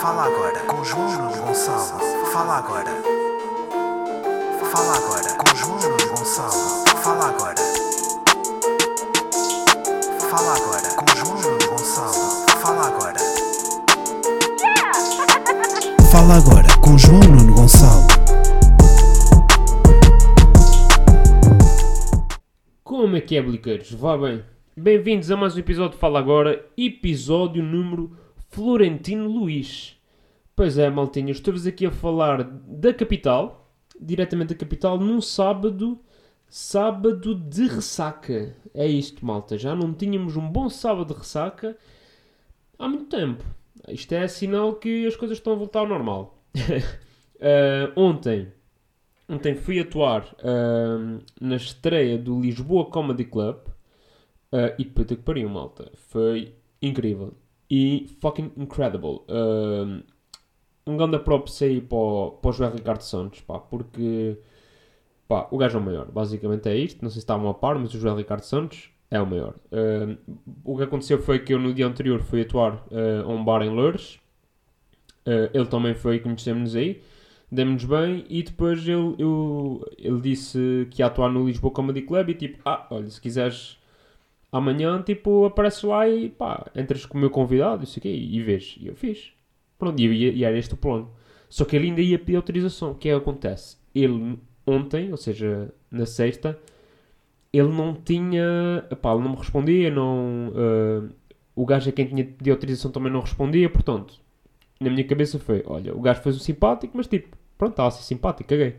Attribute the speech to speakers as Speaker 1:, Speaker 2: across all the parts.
Speaker 1: Fala agora com João Gonçalo. Fala agora. Fala agora com João Gonçalo. Fala agora. Fala agora com João Gonçalo. Fala agora. Fala agora com João Nuno Gonçalo.
Speaker 2: Como é que é, bliqueiros? Vá bem. Bem-vindos a mais um episódio de Fala Agora, episódio número Florentino Luís. Pois é, maltinha, estou-vos aqui a falar da capital, diretamente da capital, num sábado, sábado de ressaca. É isto, malta, já não tínhamos um bom sábado de ressaca há muito tempo. Isto é sinal que as coisas estão a voltar ao normal. Eh, ontem, ontem fui atuar eh, na estreia do Lisboa Comedy Club eh, e puta que pariu, malta. Foi incrível e fucking incredible. Eh, um grande props aí para o, para o João Ricardo Santos, pá, porque pá, o gajo é o maior. Basicamente é isto. Não sei se estavam a par, mas o João Ricardo Santos é o maior. Eh, o que aconteceu foi que eu no dia anterior fui atuar eh, a um bar em Lourdes. Eh, ele também foi, conhecemos-nos aí demos-nos bem e depois ele, eu, ele disse que ia atuar no Lisboa Comedy Club e tipo, ah, olha, se quiseres amanhã, tipo, apareces lá e pá, entras com o meu convidado, isso aqui, e vês. E eu fiz. Pronto, e, e era este o plano. Só que ele ainda ia pedir autorização. O que é que acontece? Ele, ontem, ou seja, na sexta, ele não tinha, pá, ele não me respondia, não... eh, o gajo a quem tinha pedido autorização também não respondia, portanto, na minha cabeça foi, olha, o gajo fez o simpático, mas tipo, pronto, estava a ser simpático, caguei.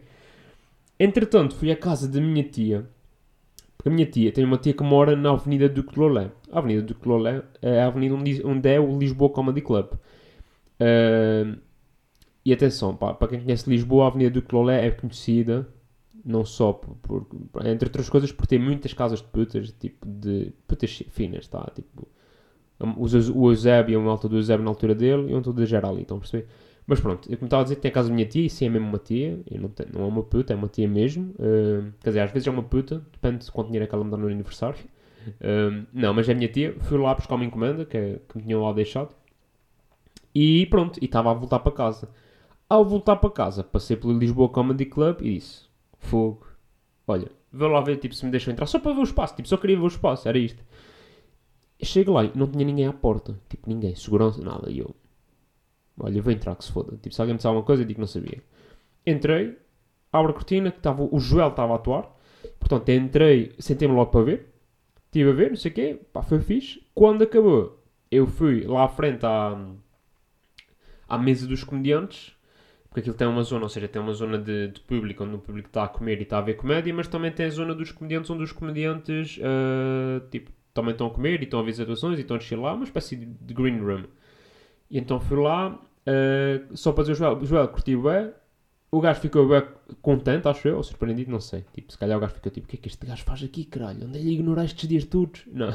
Speaker 2: Entretanto, fui à casa da minha tia, porque a minha tia tem uma tia que mora na Avenida Duque de Lolé. A Avenida Duque de Lolé é a avenida onde, é o Lisboa Comedy Club. Ahm, e atenção, pá, para quem conhece Lisboa, a Avenida Duque de Lolé é conhecida, não só por, por- entre outras coisas, por ter muitas casas de putas, tipo de putas finas, tá? Tipo, o Eus- o Eusébio, uma alta do Eusébio na altura dele, e um todo da Gerali, estão a perceber? Mas pronto, eu como estava a dizer, tem a casa da minha tia, e sim, é mesmo uma tia, não, não é uma puta, é uma tia mesmo. ah, quer dizer, às vezes é uma puta, depende de quanto dinheiro é que ela me dá no aniversário. Ah, não, mas é a minha tia, fui lá buscar uma encomenda, que, é- que me tinham lá deixado, e pronto, e estava a voltar para casa. Ao voltar para casa, passei pelo Lisboa Comedy Club e disse, fogo, olha, vê lá ver tipo, se me deixam entrar, só para ver o espaço, tipo, só queria ver o espaço, era isto. Chego lá e não tinha ninguém à porta. Tipo, ninguém. Segurança, nada. E eu... Olha, vou entrar que se foda. Tipo, se alguém me disse alguma coisa, eu digo que não sabia. Entrei, abro a cortina, que estava, o Joel estava a atuar. Portanto, entrei, sentei-me logo para ver. Estive a ver, não sei o quê. Pá, foi fixe. Quando acabou, eu fui lá à frente à, à mesa dos comediantes. Porque aquilo tem uma zona, ou seja, tem uma zona de, de público, onde o público está a comer e está a ver comédia, mas também tem a zona dos comediantes, onde os comediantes, ah, tipo, também estão a comer e estão a ver as atuações e estão a lá, uma espécie de green room. E então fui lá, eh, só para dizer o Joel, Joel curtiu bem, o gajo ficou bem contente, acho eu, ou surpreendido, não sei. Tipo, se calhar o gajo ficou tipo, o que é que este gajo faz aqui, caralho? Onde é ele ignorar estes dias todos? Não,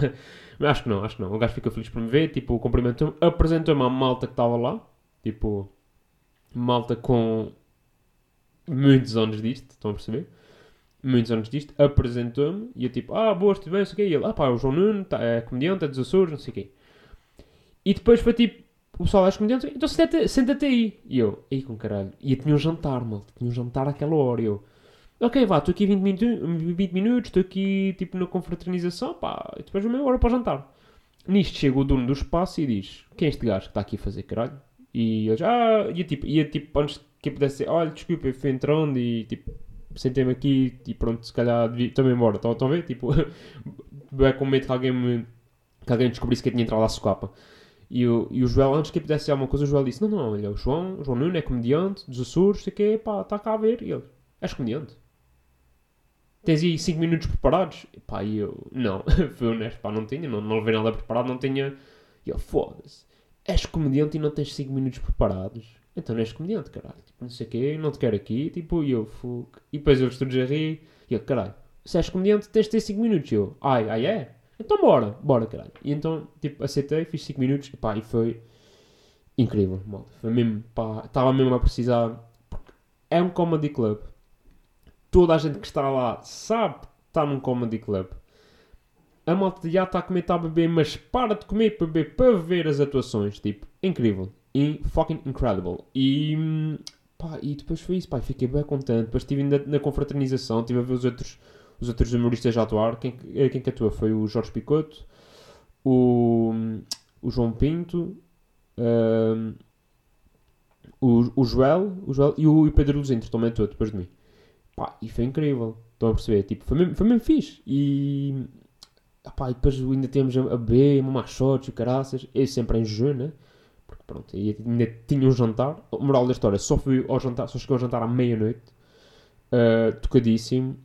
Speaker 2: acho que não, acho que não. O gajo ficou feliz por me ver, tipo, cumprimentou-me, apresentou-me à malta que estava lá, tipo, malta com muitos anos disto, estão a perceber? muitos anos disto, apresentou-me e eu tipo, ah, boas, tudo bem, não sei o quê. E ele, ah pá, é o João Nuno, tá, é comediante, é dos Açores, não sei o quê. E depois foi tipo, o pessoal das comediantes, então senta-te senta aí. E eu, aí com caralho. E tinha um jantar, mal, tinha um jantar àquela hora. E eu, ok, vá, estou aqui 20, minutos, 20 minutos, estou aqui tipo na confraternização, pá, e depois meia hora para o jantar. Nisto chega o dono do espaço e diz, quem é este gajo que está aqui a fazer caralho? E eu ah, e tipo, ia tipo, antes que eu pudesse dizer, olha, desculpa, eu fui entrando e tipo, sentei-me aqui e pronto, se calhar devia- estou-me embora. Estão a ver? Tipo, é com medo que alguém me que alguém descobrisse que eu tinha entrado à socapa. E o, e o Joel, antes que eu pudesse dizer alguma coisa, o Joel disse: Não, não, olha, o João, o João Nuno é comediante dos Açores, sei o quê, pá, está cá a ver. E ele: És comediante? Tens aí 5 minutos preparados? E pá, e eu: Não, fui honesto, pá, não tinha, não, não levei nada preparado, não tinha. E ele: Foda-se, és comediante e não tens 5 minutos preparados? Então não és comediante, caralho. Tipo, não sei o quê, não te quero aqui. Tipo, e eu, fuck. E depois eles todos a rir. E eu, caralho, se és comediante tens de ter 5 minutos. E eu, ai, ai é? Então bora, bora, caralho. E então, tipo, aceitei, fiz 5 minutos. E pá, e foi incrível, malta. Foi mesmo, pá, estava mesmo a precisar. É um comedy club. Toda a gente que está lá sabe que está num comedy club. A malta já está a comer, está a beber, mas para de comer para beber para ver as atuações. Tipo, incrível. in, fucking incredible. E, hum, pá, e depois foi isso, pá, fiquei bem contente. Depois estive na, na confraternização, estive a ver os outros, os outros humoristas a atuar. Quem, eh, quem que atua foi o Jorge Picoto, o, o João Pinto, hum, o, o Joel, o Joel e o, e o Pedro Luzinto também atuou depois de mim. Pá, e foi incrível. Estão a perceber? Tipo, foi mesmo, foi mesmo fixe. E, pá, e depois ainda temos a, B, uma shots e caraças. Eu sempre em jejum, né? Porque pronto, ainda tinha um jantar. O moral da história, só fui ao jantar, só cheguei ao jantar à meia-noite. Uh, tocadíssimo.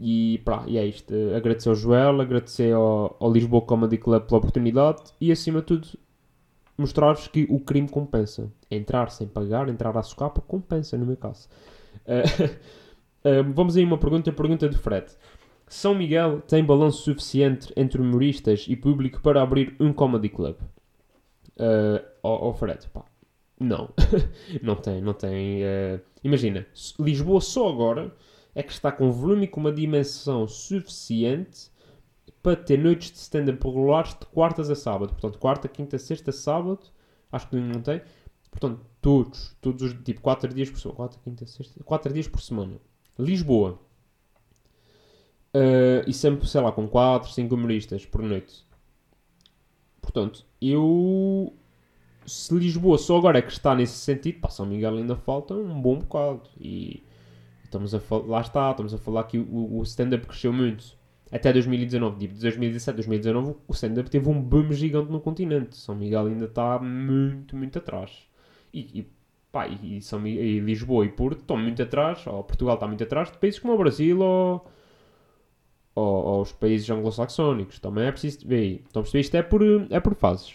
Speaker 2: E, pá, e é isto. Uh, agradecer ao Joel, agradecer ao, ao Lisboa Comedy Club pela oportunidade e, acima de tudo, mostrar-vos que o crime compensa. Entrar sem pagar, entrar à socapa, compensa, no meu caso. Uh, vamos aí uma pergunta, pergunta de Fred. São Miguel tem balanço suficiente entre humoristas e público para abrir um comedy club? Uh, oh, oh Fred, pá, não. não tem, não tem. Uh, imagina, Lisboa só agora é que está com volume e com uma dimensão suficiente para ter noites de stand-up regulares de quartas a sábado. Portanto, quarta, quinta, sexta, sábado. Acho que não tem. Portanto, todos, todos os, tipo, 4 dias por semana. 4, quinta, sexta, 4 dias por semana. Lisboa. Uh, e sempre, sei lá, com 4, 5 humoristas por noite. Portanto, eu. Se Lisboa só agora é que está nesse sentido, pá, São Miguel ainda falta um bom bocado. E estamos a lá está, estamos a falar que o, o stand-up cresceu muito até 2019, tipo, de 2017, 2019, o stand-up teve um boom gigante no continente. São Miguel ainda está muito, muito atrás. E, e, pá, e, São e Lisboa e Porto estão muito atrás, ou Portugal está muito atrás, de países como o Brasil ou, ou, ou os países anglo-saxónicos. Também é preciso ver aí. Então, isto é por, é por fases.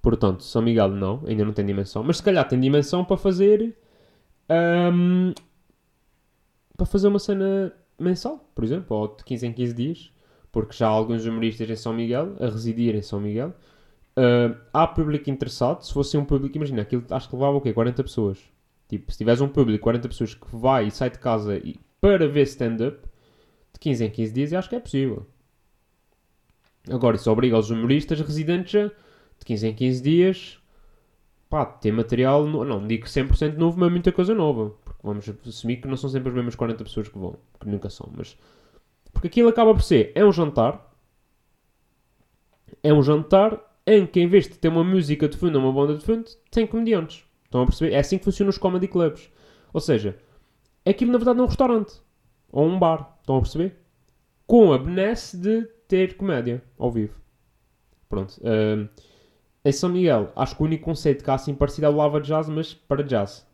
Speaker 2: Portanto, São Miguel não, ainda não tem dimensão. Mas se calhar tem dimensão para fazer. Um, para fazer uma cena mensal, por exemplo, ou de 15 em 15 dias, porque já há alguns humoristas em São Miguel, a residir em São Miguel. Uh, há público interessado, se fosse um público, imagina, aquilo acho que levava o quê? 40 pessoas. Tipo, se tiveres um público, 40 pessoas que vai e sai de casa e, para ver stand-up, de 15 em 15 dias, acho que é possível. Agora, isso obriga os humoristas residentes a, de 15 em 15 dias, pá, ter material, no, não digo 100% novo, mas muita coisa nova. Vamos assumir que não são sempre as mesmas 40 pessoas que vão, que nunca são, mas. Porque aquilo acaba por ser: é um jantar. É um jantar em que, em vez de ter uma música de fundo ou uma banda de fundo, tem comediantes. Estão a perceber? É assim que funcionam os comedy clubs. Ou seja, aquilo na verdade é um restaurante. Ou um bar. Estão a perceber? Com a benesse de ter comédia ao vivo. Pronto. Uh, em São Miguel, acho que o único conceito que há assim parecido é o Lava Jazz, mas para jazz.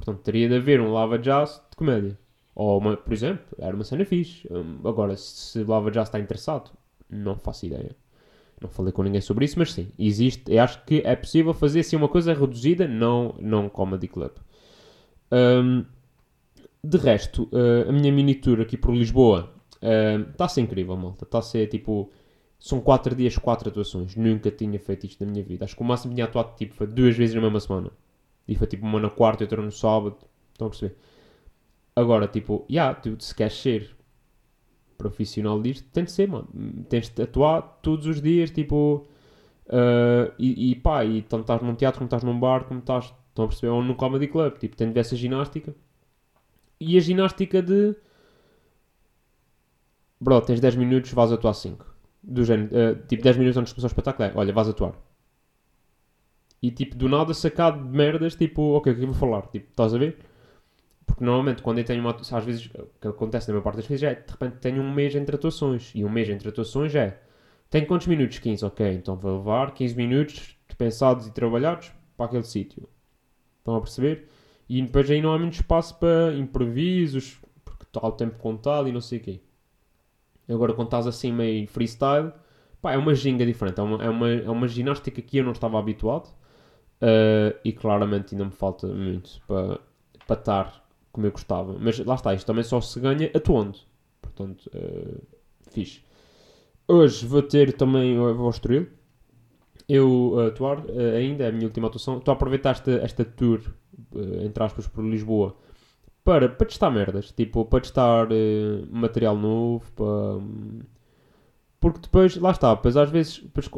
Speaker 2: Portanto, teria de haver um Lava Jazz de comédia. Ou, uma, por exemplo, era uma cena fixe. Um, agora, se Lava Jazz está interessado, não faço ideia. Não falei com ninguém sobre isso, mas sim, existe. Eu acho que é possível fazer assim uma coisa reduzida, não, não comedy club. Um, de resto, uh, a minha mini tour aqui por Lisboa está uh, a ser incrível, malta. Está a ser tipo. São 4 dias, 4 atuações. Nunca tinha feito isto na minha vida. Acho que o máximo que tinha atuado tipo, foi duas vezes na mesma semana. E foi tipo uma na quarta e outra no sábado. Estão a perceber? Agora, tipo, yeah, tu se queres ser profissional disto, tem de ser, mano. Tens de atuar todos os dias, tipo. Uh, e, e pá, e tanto estás num teatro, como estás num bar, como estás. Estão a perceber? Ou num comedy club. Tipo, tem de ver essa ginástica. E a ginástica de. Bro, tens 10 minutos, vais atuar 5. Do género, uh, tipo, 10 minutos antes de começar o espetáculo é, olha, vais atuar e tipo, do nada sacado de merdas, tipo, ok, o que eu vou falar? Tipo, estás a ver? Porque normalmente quando eu tenho uma às vezes, o que acontece na maior parte das vezes é, de repente tenho um mês entre atuações, e um mês entre atuações é, tenho quantos minutos? 15, ok, então vou levar 15 minutos pensados e trabalhados para aquele sítio. Estão a perceber? E depois aí não há muito espaço para improvisos, porque está o tempo contado e não sei o quê. Agora quando estás assim meio freestyle, pá, é uma ginga diferente, é uma, é uma, é uma ginástica que eu não estava habituado Uh, e claramente ainda me falta muito para, para estar como eu gostava. Mas lá está, isto também só se ganha atuando. Portanto, uh, fixe. Hoje vou ter também o Estoril. Eu uh, atuar uh, ainda, é a minha última atuação. Estou a aproveitar esta, tour, uh, entre aspas, por Lisboa para, para testar merdas. Tipo, para testar material novo. Para... Porque depois, lá está, depois às vezes, depois,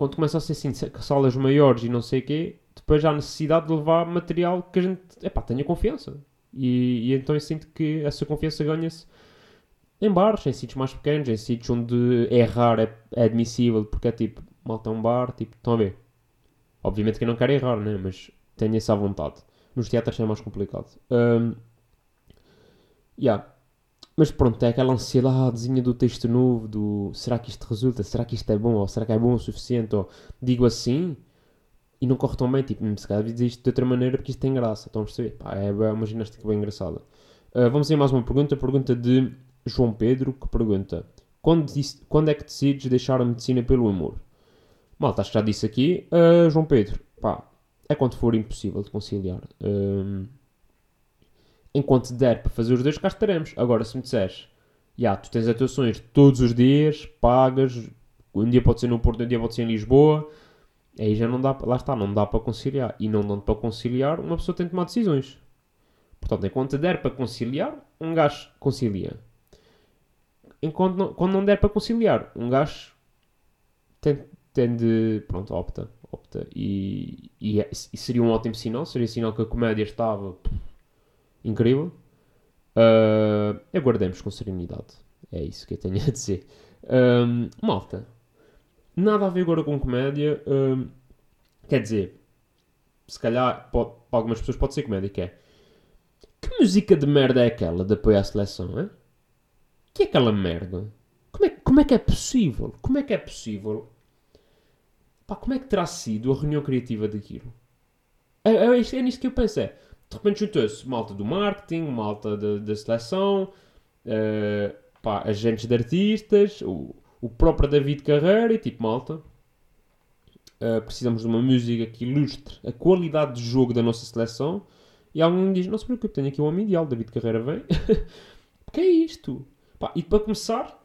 Speaker 2: quando começa a ser assim, salas maiores e não sei o quê, depois há necessidade de levar material que a gente, epá, tenha confiança. E, e então eu sinto que essa confiança ganha-se em bares, em sítios mais pequenos, em sítios onde errar é, é admissível, porque é tipo, malta um bar, tipo, estão a ver? Obviamente que eu não quero errar, né? Mas tenho essa vontade. Nos teatros é mais complicado. Um, yeah. Mas pronto, é aquela ansiedadezinha do texto novo, do será que isto resulta, será que isto é bom, ou será que é bom o suficiente, ou digo assim e não corre tão bem, tipo, se calhar dizer isto de outra maneira porque isto tem graça, estão a perceber? Pá, é uma ginástica bem engraçada. Uh, vamos aí mais uma pergunta, pergunta de João Pedro, que pergunta quando, quando é que decides deixar a medicina pelo amor? Malta, acho que já disse aqui, uh, João Pedro, pá, é quando for impossível de conciliar. Um, enquanto der para fazer os dois, cá estaremos. Agora, se me disseres, já, tu tens atuações todos os dias, pagas, um dia pode ser no Porto, um dia pode ser em Lisboa, aí já não dá, lá está, não dá para conciliar. E não dando para conciliar, uma pessoa tem de tomar decisões. Portanto, enquanto der para conciliar, um gajo concilia. Enquanto não, quando não der para conciliar, um gajo tem, tem de, pronto, opta opta. E, e, é, e, seria um ótimo sinal, seria sinal que a comédia estava incrível. Uh, aguardemos com serenidade. É isso que eu tenho a dizer. Um, malta, nada a ver agora com comédia. Um, quer dizer, se calhar pode, para algumas pessoas pode ser comédia, que é que música de merda é aquela de apoio à seleção, é? Que é aquela merda? Como é, como é que é possível? Como é que é possível Pá, como é que terá sido a reunião criativa daquilo? É, é, é, nisto que eu pensei. É, de repente juntou-se malta do marketing, malta da seleção, uh, pá, agentes de artistas, o, o próprio David Carreira e tipo malta. Uh, precisamos de uma música que ilustre a qualidade de jogo da nossa seleção. E alguém diz: Não se preocupe, tenho aqui um homem ideal. David Carreira vem. o que é isto? Pá, e para começar,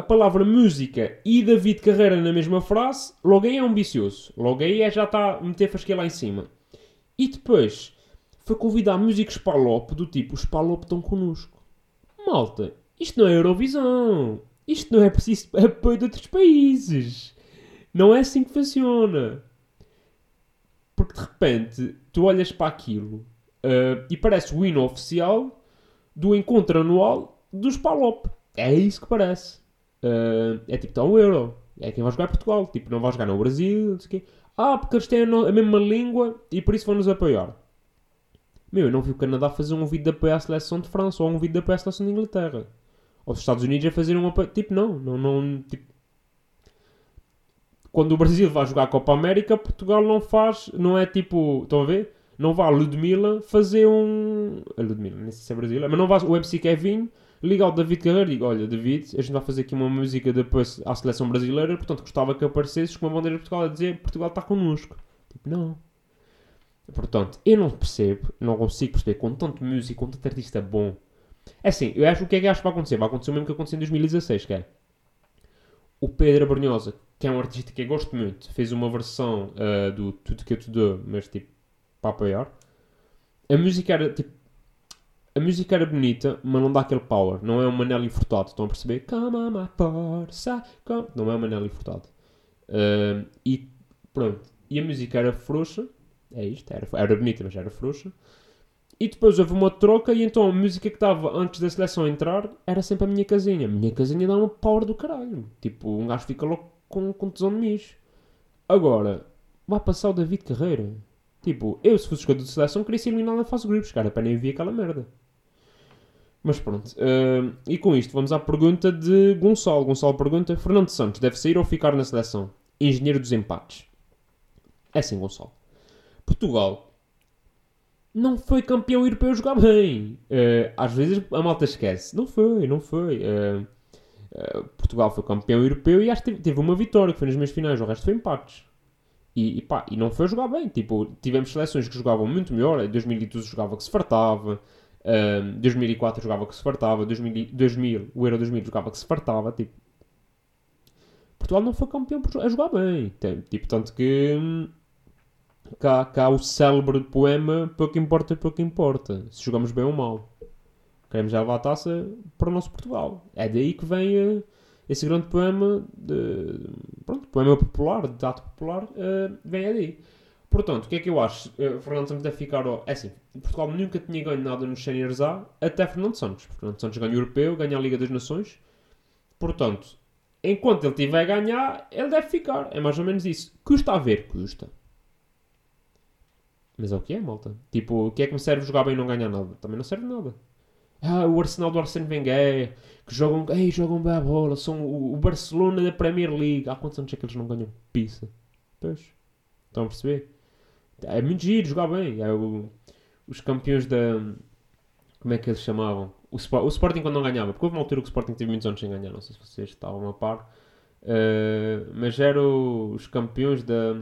Speaker 2: a palavra música e David Carreira na mesma frase, logo aí é ambicioso. Logo aí é já está a meter fasquia lá em cima. E depois foi convidar músicos Palop do tipo os Palop estão connosco. Malta, isto não é Eurovisão. Isto não é preciso apoio de outros países. Não é assim que funciona. Porque de repente tu olhas para aquilo uh, e parece o hino oficial do encontro anual dos Palop. É isso que parece. Uh, é tipo, está um euro. É quem vai jogar Portugal. Tipo, não vai jogar no Brasil, não sei o quê. Ah, porque eles têm a mesma língua e por isso vão nos apoiar. Meu, eu não vi o Canadá fazer um vídeo de apoio à seleção de França ou um vídeo de apoio à seleção de Inglaterra. Ou os Estados Unidos a fazer um apoio. Tipo, não. não, não tipo... Quando o Brasil vai jogar a Copa América, Portugal não faz. Não é tipo. Estão a ver? Não vá a Ludmilla fazer um. A Ludmilla, nem sei se é brasileira, mas não vá o MC Kevin liga ao David Carreiro e digo, olha, David, a gente vai fazer aqui uma música depois à seleção brasileira, portanto gostava que aparecesses com uma bandeira de Portugal a dizer Portugal está connosco. Tipo, não. Portanto, eu não percebo, não consigo perceber com tanto músico, com tanto artista bom. É assim, eu acho o que é que acho que vai acontecer? Vai acontecer o mesmo que aconteceu em 2016, que é o Pedro Abrunhosa, que é um artista que eu gosto muito, fez uma versão uh, do Tudo Que Eu Te Dou, mas tipo, para apoiar. A música era tipo a música era bonita, mas não dá aquele power. Não é um Manelli Furtado. Estão a perceber? Come on, my força. Come. Não é um Manelli Furtado. Uh, e pronto. E a música era frouxa. É isto. Era, era bonita, mas era frouxa. E depois houve uma troca e então a música que estava antes da seleção entrar era sempre a minha casinha. A minha casinha dá uma power do caralho. Tipo, um gajo fica louco com, com tesão de mijo. Agora, vai passar o David Carreira. Tipo, eu se fosse jogador de seleção queria ser eliminado na fase de grupos, cara, para nem ver aquela merda. Mas pronto. Uh, e com isto vamos à pergunta de Gonçalo. Gonçalo pergunta: Fernando Santos deve sair ou ficar na seleção? Engenheiro dos empates. É assim, Gonçalo. Portugal não foi campeão europeu jogar bem. Uh, às vezes a malta esquece. Não foi, não foi. Uh, Portugal foi campeão europeu e acho que teve uma vitória, que foi nas meias finais. O resto foi empates. E, e, pá, e não foi jogar bem. Tipo, tivemos seleções que jogavam muito melhor. Em 2012 jogava que se fartava. Um, 2004 jogava que se fartava, 2000, 2000, o Euro 2000 jogava que se fartava, tipo... Portugal não foi campeão a jogar bem, tipo, tanto que... Hum, cá, cá o célebre poema, pouco importa, pouco importa, se jogamos bem ou mal. Queremos levar a taça para o nosso Portugal. É daí que vem a, esse grande poema, de, pronto, poema popular, de ato popular, eh, vem aí. Portanto, o que é que eu acho? Eh, Fernando Santos deve ficar. É assim, Portugal nunca tinha ganho nada nos Seniors A até Fernando Santos. Fernando Santos ganha o Europeu, ganha a Liga das Nações. Portanto, enquanto ele tiver a ganhar, ele deve ficar. É mais ou menos isso. Custa a ver? Custa. Mas é o que é, malta. Tipo, o que é que me serve jogar bem e não ganhar nada? Também não serve nada. Ah, o Arsenal do Arsene Wenger, que jogam, ei, jogam bem a bola, são o, o Barcelona da Premier League. Há quantos anos é que eles não ganham pizza? Pois. Estão a perceber? É muito giro jogar bem. É o- os campeões da. Como é que eles chamavam? O, o Sporting quando não ganhava. Porque houve uma altura que o Sporting teve muitos anos sem ganhar. Não sei se vocês estavam a par. Uh, mas eram os campeões da.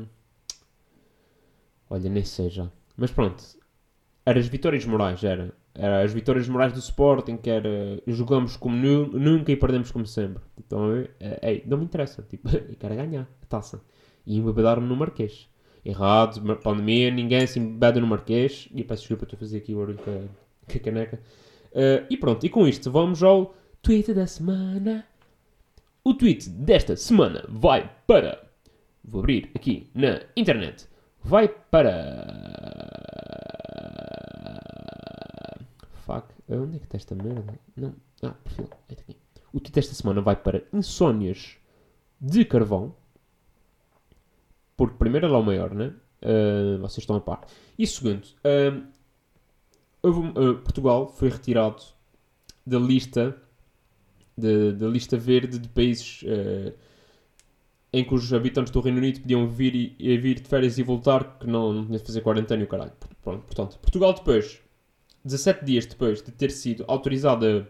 Speaker 2: Olha, nem sei já. Mas pronto. Era as vitórias morais, era. Era as vitórias morais do Sporting, que era jogamos como nu- nunca e perdemos como sempre. Então, ver? Eh, ei, não me interessa. Tipo, eu quero ganhar a taça. E embebedar-me no Marquês. Errado, pandemia, ninguém se embebeda no Marquês. E peço desculpa, estou a fazer aqui o barulho com a, com a caneca. Eh, e pronto, e com isto vamos ao tweet da semana. O tweet desta semana vai para. Vou abrir aqui na internet. Vai para. Fuck. Onde é que está esta merda? Não. Ah, perfil. É aqui. O tweet desta semana vai para Insónias de Carvão. Porque primeiro é o maior, né? Ah, vocês estão a par. E segundo, ah, houve ah, Portugal foi retirado da lista de- da lista verde de países em que os habitantes do Reino Unido podiam vir, e, e vir de férias e voltar, que não, não tinha de fazer quarentena e o caralho. Pronto, portanto, Portugal depois, 17 dias depois de ter sido autorizada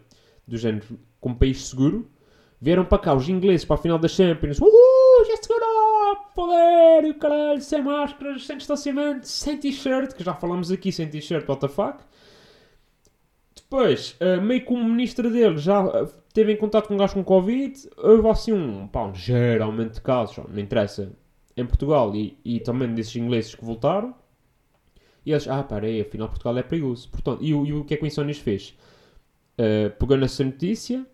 Speaker 2: do género como país seguro, vieram para cá os ingleses para a final da Champions. Uhul! Poder, e o caralho, sem máscaras, sem distanciamento, sem t-shirt, que já falamos aqui sem t-shirt, what the fuck. Depois, eh, meio que o ministro dele já eh, teve em contato com um gajo com Covid, houve assim um, pá, um de casos, não interessa, em Portugal e, e também desses ingleses que voltaram. E eles, ah, peraí, afinal Portugal é perigoso. Portanto, e, e o que é que o Insónias fez? Eh, pegou nessa notícia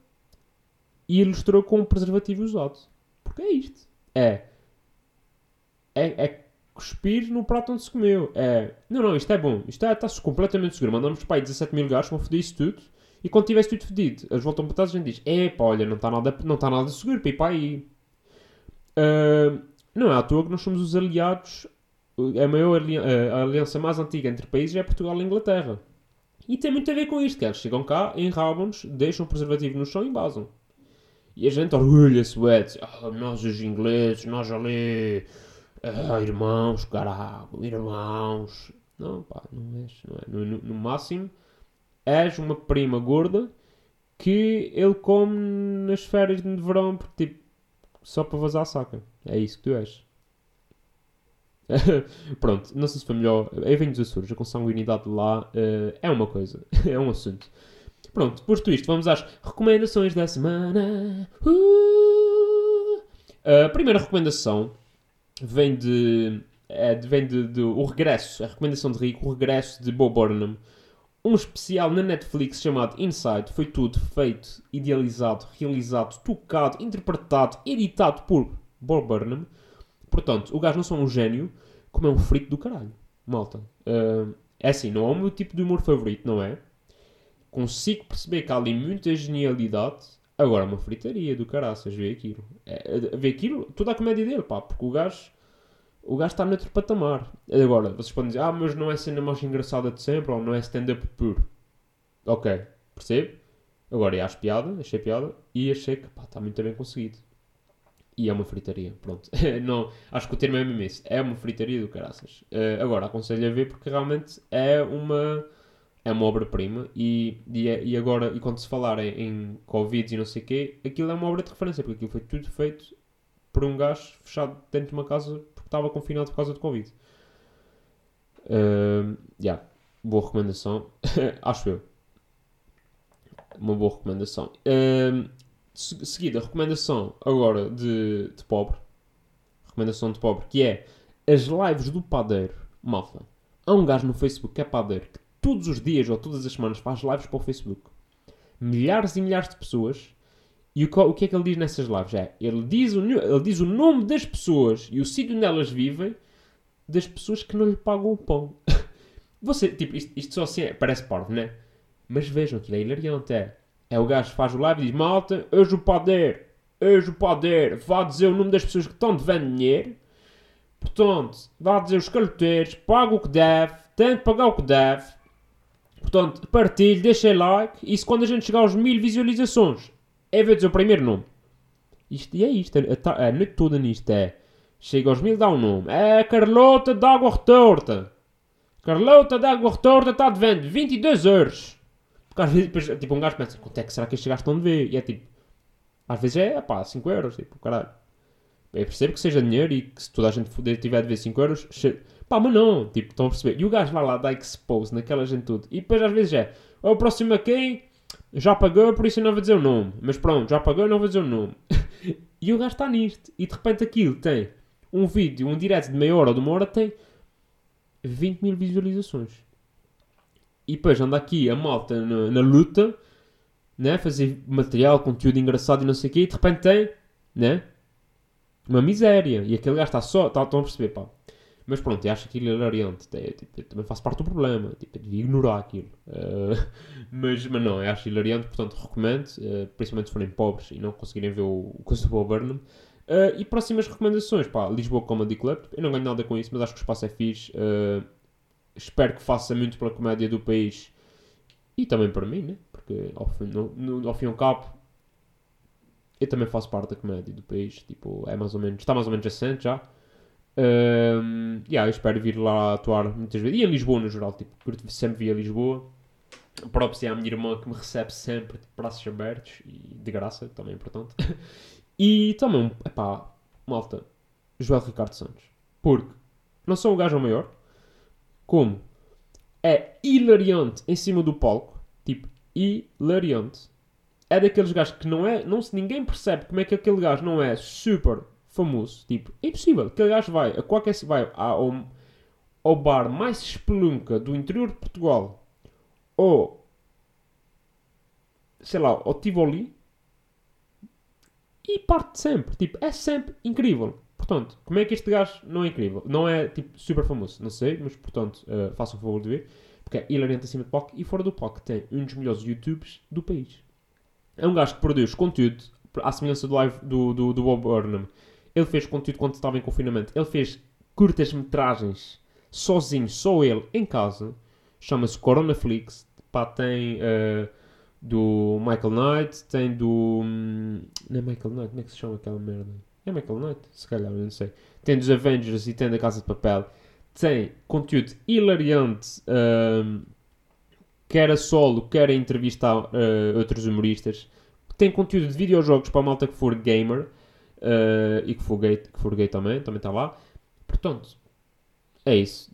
Speaker 2: e ilustrou com um preservativo usado. Porque é isto. É. É, é cuspir no prato onde se comeu. É. Não, não, isto é bom. Isto está-se completamente seguro. Mandamos para aí 17 mil gajos, vão foder isso tudo. E quando tivesse tudo fedido, eles voltam para trás e a gente diz: Epá, olha, não está nada, não está nada seguro para ir para aí. Ah, não é à toa que nós somos os aliados. A maior a aliança mais antiga entre países é Portugal e Inglaterra. E tem muito a ver com isto, que eles chegam cá, enrabam-nos, deixam o preservativo no chão e vazam. E a gente orgulha-se, ué, ah, nós os ingleses, nós ali, ah, irmãos, caralho, irmãos. Não, pá, não és, não é. No, no- máximo, és uma prima gorda que ele come nas férias de verão, porque, tipo, só para vazar a saca. É isso que tu és. Pronto, não sei se foi melhor. Eu venho dos Açores, a consanguinidade de lá eh, é uma coisa, é um assunto. Pronto, posto isto, vamos às recomendações da semana. Uh! A primeira recomendação vem de. É, vem de, de o regresso, a recomendação de Rico, o regresso de Bob Burnham. Um especial na Netflix chamado Inside. Foi tudo feito, idealizado, realizado, tocado, interpretado, editado por Bob Burnham. Portanto, o gajo não só um gênio, como é um frito do caralho. Malta. Ah, é assim, não é o meu tipo de humor favorito, não é? Consigo perceber que há ali muita genialidade. Agora, uma fritaria do caraças, vê aquilo. É, é, vê aquilo, toda a comédia dele, pá, porque o gajo. O gajo está noutro patamar. Agora, vocês podem dizer, ah, mas não é a cena mais engraçada de sempre, ou não é stand-up puro. Ok, percebe? Agora, acho piada, achei piada, e achei que, pá, está muito bem conseguido. E é uma fritaria, pronto. não, acho que o termo é mesmo esse. É uma fritaria do caraças. Eh, agora, aconselho a ver porque realmente é uma, é uma obra-prima e, e, é- e agora, e quando se falar em, em Covid e não sei o quê, aquilo é uma obra de referência, porque aquilo foi tudo feito por um gajo fechado dentro de uma casa porque estava confinado por causa de Covid. Uh, yeah, boa recomendação, acho eu. Uma boa recomendação. Se- seguida, recomendação agora de, de pobre. Recomendação de pobre, que é as lives do padeiro. Malta. Há um gajo no Facebook que é padeiro, que todos os dias ou todas as semanas faz lives para o Facebook. Milhares e milhares de pessoas. E o, o que é que ele diz nessas lives? É, ele diz, o, ele diz o nome das pessoas e o sítio onde elas vivem das pessoas que não lhe pagam o pão. Você, tipo, isto, isto só assim é, parece parvo, né? Mas vejam, aquilo é hilariante, é. É o gajo que faz o live e diz, malta, hoje o poder, hoje o poder, vá dizer o nome das pessoas que estão devendo dinheiro. Portanto, vá dizer os caloteiros, paga o que deve, tem de pagar o que deve. Portanto, partilhe, deixem like. E se quando a gente chegar aos mil visualizações, é ver o primeiro nome. Isto, e é isto, a, ta- a noite toda nisto é. Chega aos mil, dá um nome. É Carlota da Água Retorta. Carlota da Água Retorta está devendo 22 euros. Porque às vezes, tipo, um gajo pensa, quanto é que será que estes gajos estão de ver? E é tipo, às vezes é, pá, 5 euros, tipo, caralho. Eu percebo que seja dinheiro e que se toda a gente tiver de ver 5 euros, pá, mas não, tipo, estão a perceber. E o gajo vai lá, dá expose naquela gente tudo. E depois às vezes é, "Oh, o próximo a quem já pagou, por isso eu não vou dizer o nome. Mas pronto, já pagou, não vou dizer o nome. e o gajo está nisto. E de repente aquilo tem um vídeo, um direct de meia hora ou de uma hora, tem 20 mil visualizações. E depois anda aqui a malta na, na luta, né? Fazer material, conteúdo engraçado e não sei o quê, e de repente tem, né? Uma miséria. E aquele gajo está só, tá, estão a perceber, pá. Mas pronto, eu acho aquilo hilariante. É, tipo, eu também faço parte do problema. Tipo, eu devia ignorar aquilo. Eh, mas, mas não, eu acho hilariante, portanto recomendo. eh, principalmente se forem pobres e não conseguirem ver o, o Bob Burnham. Eh, e próximas recomendações, pá. Lisboa Comedy Club. Eu não ganho nada com isso, mas acho que o espaço é fixe. Espero que faça muito pela comédia do país. E também para mim, né? Porque ao fim, no, no- ao fim e ao cabo, eu também faço parte da comédia do país. Tipo, é mais ou menos, está mais ou menos assente já. Um, yeah, eu espero vir lá atuar muitas vezes. E em Lisboa, no geral, tipo, sempre vir a Lisboa. Próprio é a minha irmã que me recebe sempre de braços abertos e de graça, também é importante. e também, epá, malta, Joel Ricardo Santos. Porque não só o gajo o maior, como é hilariante em cima do palco. Tipo, hilariante. É daqueles gajos que não é. Não, ninguém percebe como é que aquele gajo não é super famoso. Tipo, é impossível. Aquele gajo vai a qualquer. Vai ao, ao bar mais espelunca do interior de Portugal. Ou. Sei lá, ao Tivoli. E parte sempre. Tipo, é sempre incrível. Portanto, como é que este gajo não é incrível? Não é, tipo, super famoso. Não sei, mas, portanto, uh, o favor de ver. Porque é hilariante acima do palco. E fora do palco tem um dos melhores YouTubes do país. É um gajo que produz conteúdo, à semelhança do live do, do, do Bob Burnham. Ele fez conteúdo quando estava em confinamento. Ele fez curtas-metragens sozinho, só ele, em casa. Chama-se Coronaflix. Pá, tem uh, do Michael Knight, tem do. hum, Não é Michael Knight, como é que se chama aquela merda? É Michael Knight? Se calhar, eu não sei. Tem dos Avengers e tem da Casa de Papel. Tem conteúdo hilariante. hum, quer a solo, quer a entrevistar uh, outros humoristas. Tem conteúdo de videojogos para a malta que for gamer uh, e que gay, que também, também está lá. Portanto, é isso.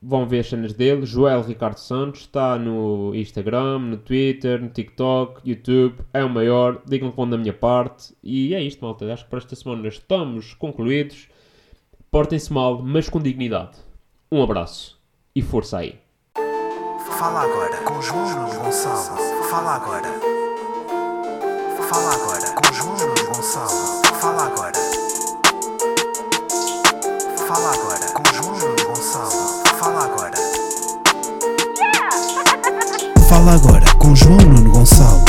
Speaker 2: Vão ver as cenas dele. Joel Ricardo Santos está no Instagram, no Twitter, no TikTok, YouTube. É o maior. Digam que vão da minha parte. E é isto, malta. Acho que para esta semana estamos concluídos. Portem-se mal, mas com dignidade. Um abraço e força aí.
Speaker 1: Fala agora com João Gonçalo. Fala agora. Fala agora Fala agora com Gonçalo. Fala agora. Fala agora com João Nuno Gonçalo.